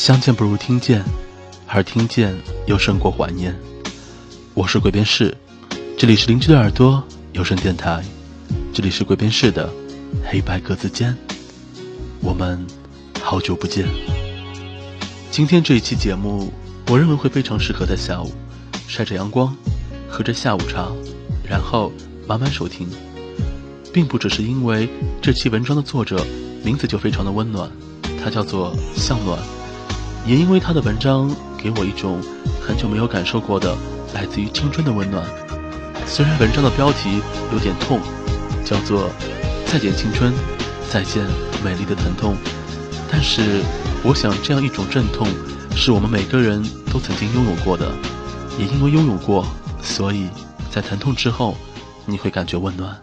相见不如听见，而听见又胜过怀念。我是鬼边士，这里是邻居的耳朵有声电台，这里是鬼边士的黑白格子间。我们好久不见。今天这一期节目，我认为会非常适合在下午晒着阳光，喝着下午茶，然后慢慢收听。并不只是因为这期文章的作者名字就非常的温暖，他叫做向暖，也因为他的文章给我一种很久没有感受过的来自于青春的温暖。虽然文章的标题有点痛，叫做“再见青春，再见美丽的疼痛”，但是我想这样一种阵痛是我们每个人都曾经拥有过的，也因为拥有过，所以在疼痛之后你会感觉温暖。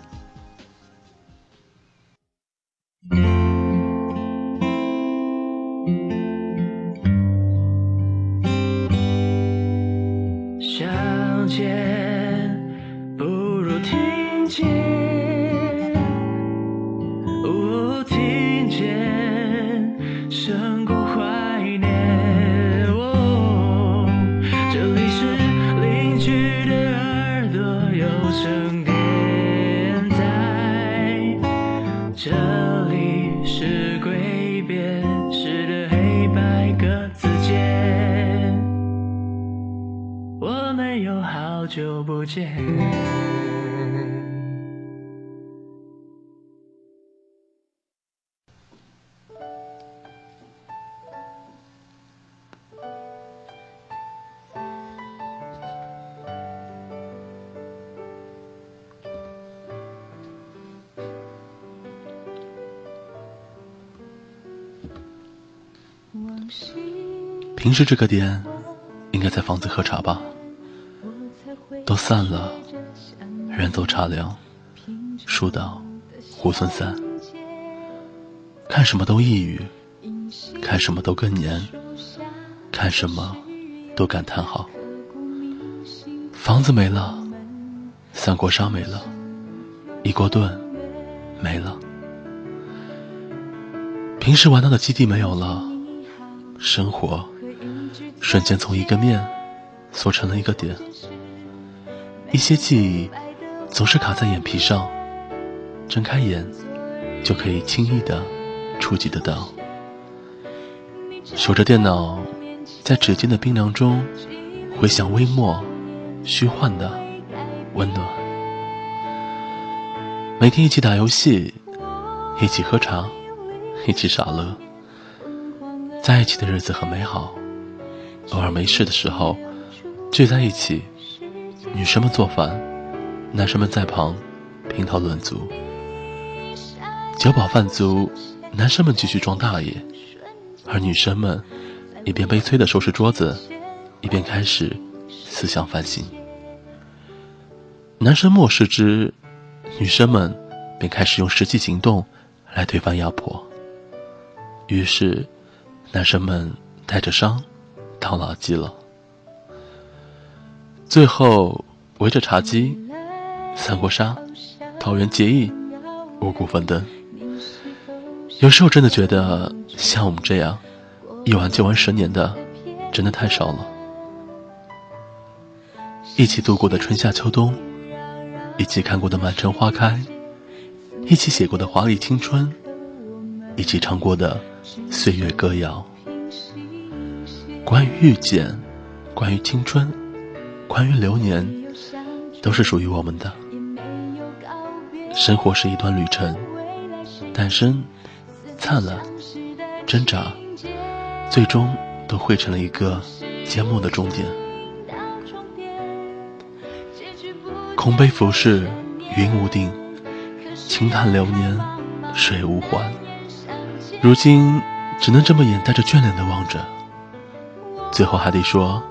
街好久不见平时这个点，应该在房子喝茶吧。散了，人走茶凉，树倒猢狲散。看什么都抑郁，看什么都更年，看什么都感叹好。房子没了，三国杀没了，一锅炖没了。平时玩闹的基地没有了，生活瞬间从一个面缩成了一个点。一些记忆总是卡在眼皮上，睁开眼就可以轻易的触及得到。守着电脑，在指尖的冰凉中回想微末、虚幻的温暖。每天一起打游戏，一起喝茶。一起傻乐，在一起的日子很美好。偶尔没事的时候，聚在一起，女生们做饭，男生们在旁评头论足。酒饱饭足，男生们继续装大爷，而女生们一边悲催的收拾桌子，一边开始思想反省。男生漠视之，女生们便开始用实际行动来推翻压迫。于是，男生们带着伤，到老机了。最后，围着茶几，三国杀，桃园结义，五谷丰登。有时候真的觉得，像我们这样一玩就玩十年的，真的太少了。一起度过的春夏秋冬，一起看过的满城花开，一起写过的华丽青春，一起唱过的。岁月歌谣，关于遇见，关于青春，关于流年，都是属于我们的。生活是一段旅程，诞生、灿烂、挣扎，最终都汇成了一个缄默的终点。空杯浮世，云无定；轻叹流年，水无还。如今只能这么眼带着眷恋的望着，最后还得说，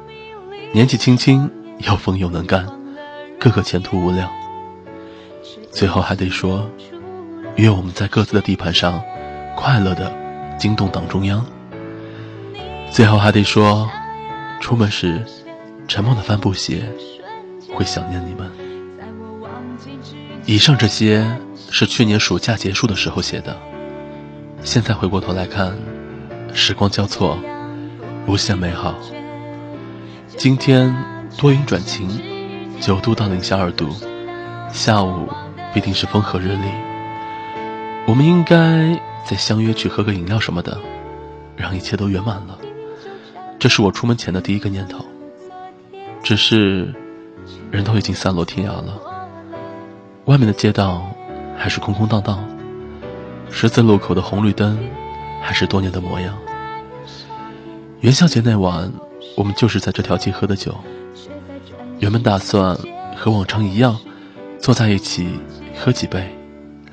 年纪轻轻又疯又能干，个个前途无量。最后还得说，愿我们在各自的地盘上，快乐的惊动党中央。最后还得说，出门时沉默的帆布鞋，会想念你们。以上这些是去年暑假结束的时候写的。现在回过头来看，时光交错，无限美好。今天多云转晴，九度到零下二度，下午必定是风和日丽。我们应该再相约去喝个饮料什么的，让一切都圆满了。这是我出门前的第一个念头。只是，人都已经散落天涯了，外面的街道还是空空荡荡，十字路口的红绿灯还是多年的模样。元宵节那晚，我们就是在这条街喝的酒。原本打算和往常一样，坐在一起喝几杯，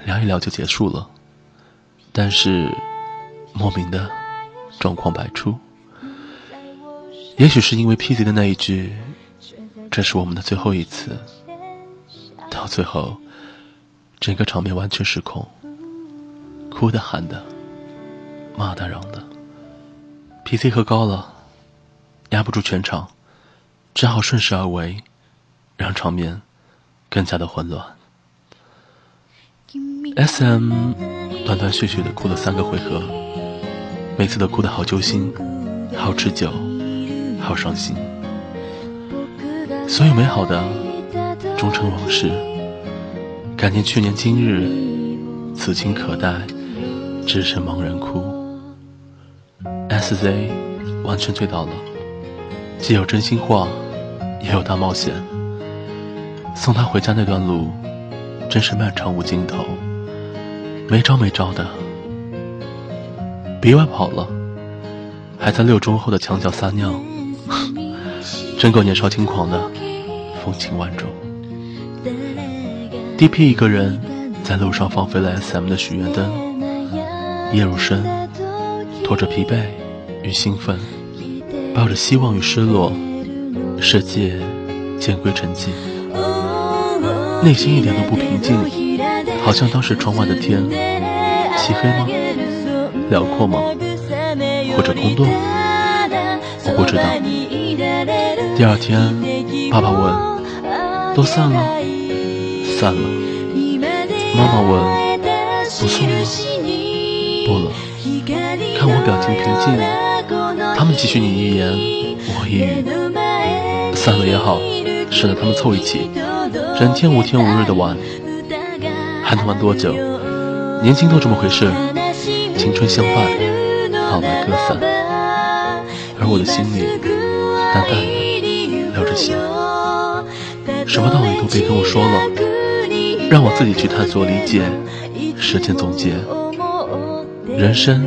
聊一聊就结束了。但是，莫名的状况百出。也许是因为 P C 的那一句“这是我们的最后一次”，到最后，整个场面完全失控，哭的、喊的、骂的、嚷的。，P C 喝高了，压不住全场，只好顺势而为，让场面更加的混乱。S.M 断断续续的哭了三个回合，每次都哭得好揪心，好持久。好伤心，所有美好的终成往事。感念去年今日，此情可待，只剩茫然哭。S.Z 完全醉倒了，既有真心话，也有大冒险。送他回家那段路，真是漫长无尽头，没招没招的。别外跑了，还在六中后的墙角撒尿。真够年少轻狂的，风情万种。D.P 一个人在路上放飞了 S.M 的许愿灯，夜入深，拖着疲惫与兴奋，抱着希望与失落，世界渐归沉寂，内心一点都不平静，好像当时窗外的天，漆黑吗？辽阔吗？或者空洞？我不知道。第二天，爸爸问：“都散了？”“散了。”妈妈问：“不送了？”“不了。”看我表情平静，他们继续你一言我一语。散了也好，省得他们凑一起，整天无天无日的玩，还能玩多久？年轻都这么回事，青春相伴，老来各散。而我的心里淡淡的流着血，什么道理都别跟我说了，让我自己去探索、理解、实践、总结。人生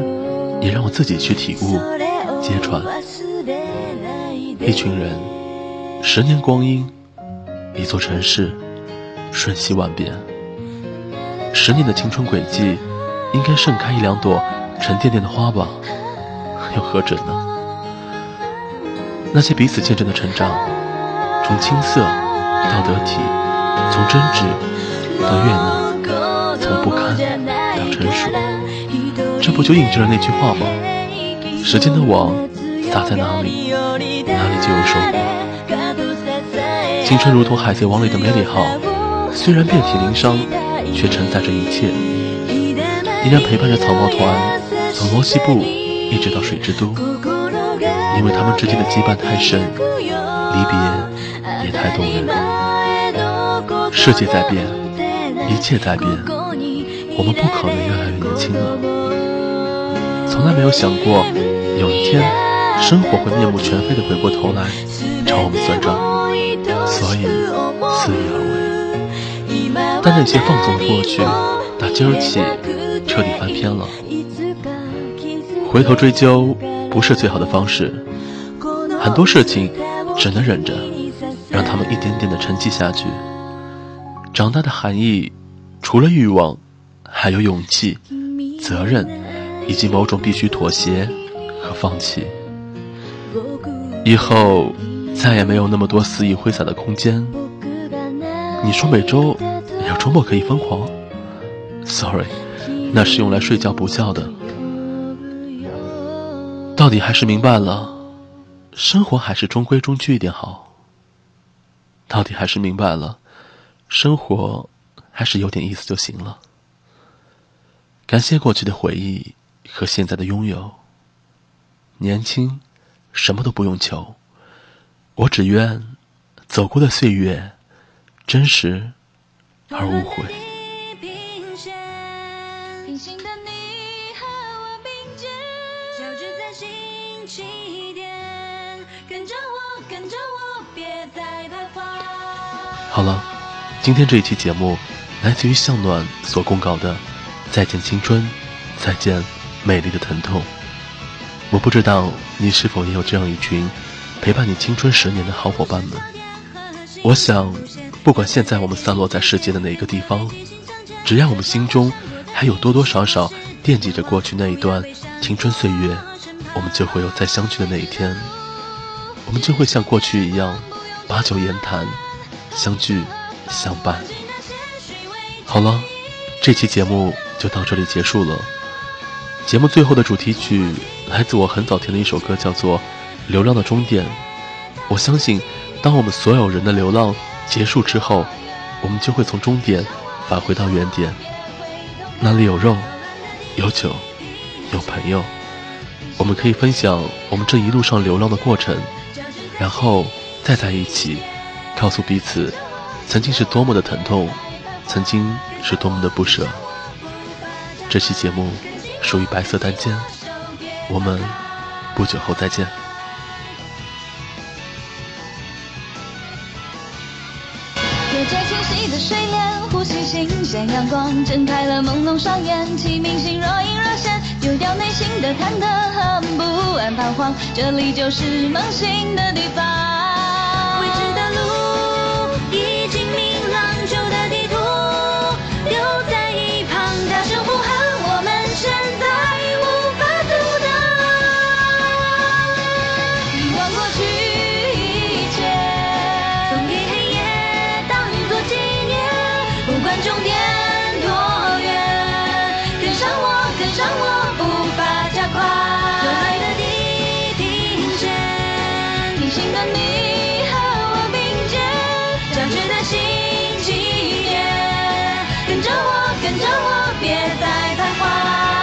也让我自己去体悟、揭穿。一群人，十年光阴，一座城市，瞬息万变。十年的青春轨迹，应该盛开一两朵沉甸甸的花吧？又何止呢？那些彼此见证的成长，从青涩到得体，从真挚到悦纳，从不堪到成熟，这不就印证了那句话吗？时间的网撒在哪里，哪里就有收获。青春如同海贼王里的梅里号，虽然遍体鳞伤，却承载着一切，依然陪伴着草帽团，从罗西部一直到水之都。因为他们之间的羁绊太深，离别也太动人。世界在变，一切在变，我们不可能越来越年轻了。从来没有想过，有一天，生活会面目全非的回过头来找我们算账，所以肆意而为。但那些放纵的过去，打今儿起彻底翻篇了。回头追究不是最好的方式。很多事情只能忍着，让他们一点点的沉寂下去。长大的含义，除了欲望，还有勇气、责任，以及某种必须妥协和放弃。以后再也没有那么多肆意挥洒的空间。你说每周有周末可以疯狂？Sorry，那是用来睡觉补觉的。到底还是明白了。生活还是中规中矩一点好。到底还是明白了，生活还是有点意思就行了。感谢过去的回忆和现在的拥有。年轻什么都不用求，我只愿走过的岁月真实而无悔。好了，今天这一期节目来自于向暖所公告的“再见青春，再见美丽的疼痛”。我不知道你是否也有这样一群陪伴你青春十年的好伙伴们。我想，不管现在我们散落在世界的哪个地方，只要我们心中还有多多少少惦记着过去那一段青春岁月，我们就会有再相聚的那一天。我们就会像过去一样，把酒言谈，相聚相伴。好了，这期节目就到这里结束了。节目最后的主题曲。来自我很早听的一首歌，叫做《流浪的终点》。我相信，当我们所有人的流浪结束之后，我们就会从终点返回到原点。那里有肉，有酒，有朋友，我们可以分享我们这一路上流浪的过程，然后再在一起，告诉彼此，曾经是多么的疼痛，曾经是多么的不舍。这期节目属于白色单间。我们不久后再见。隔着清晰的睡莲，呼吸新鲜阳光，睁开了朦胧双眼，启明星若隐若现，丢掉内心的忐忑和不安彷徨，这里就是梦醒的地方。跟着我跟着我别再徘徊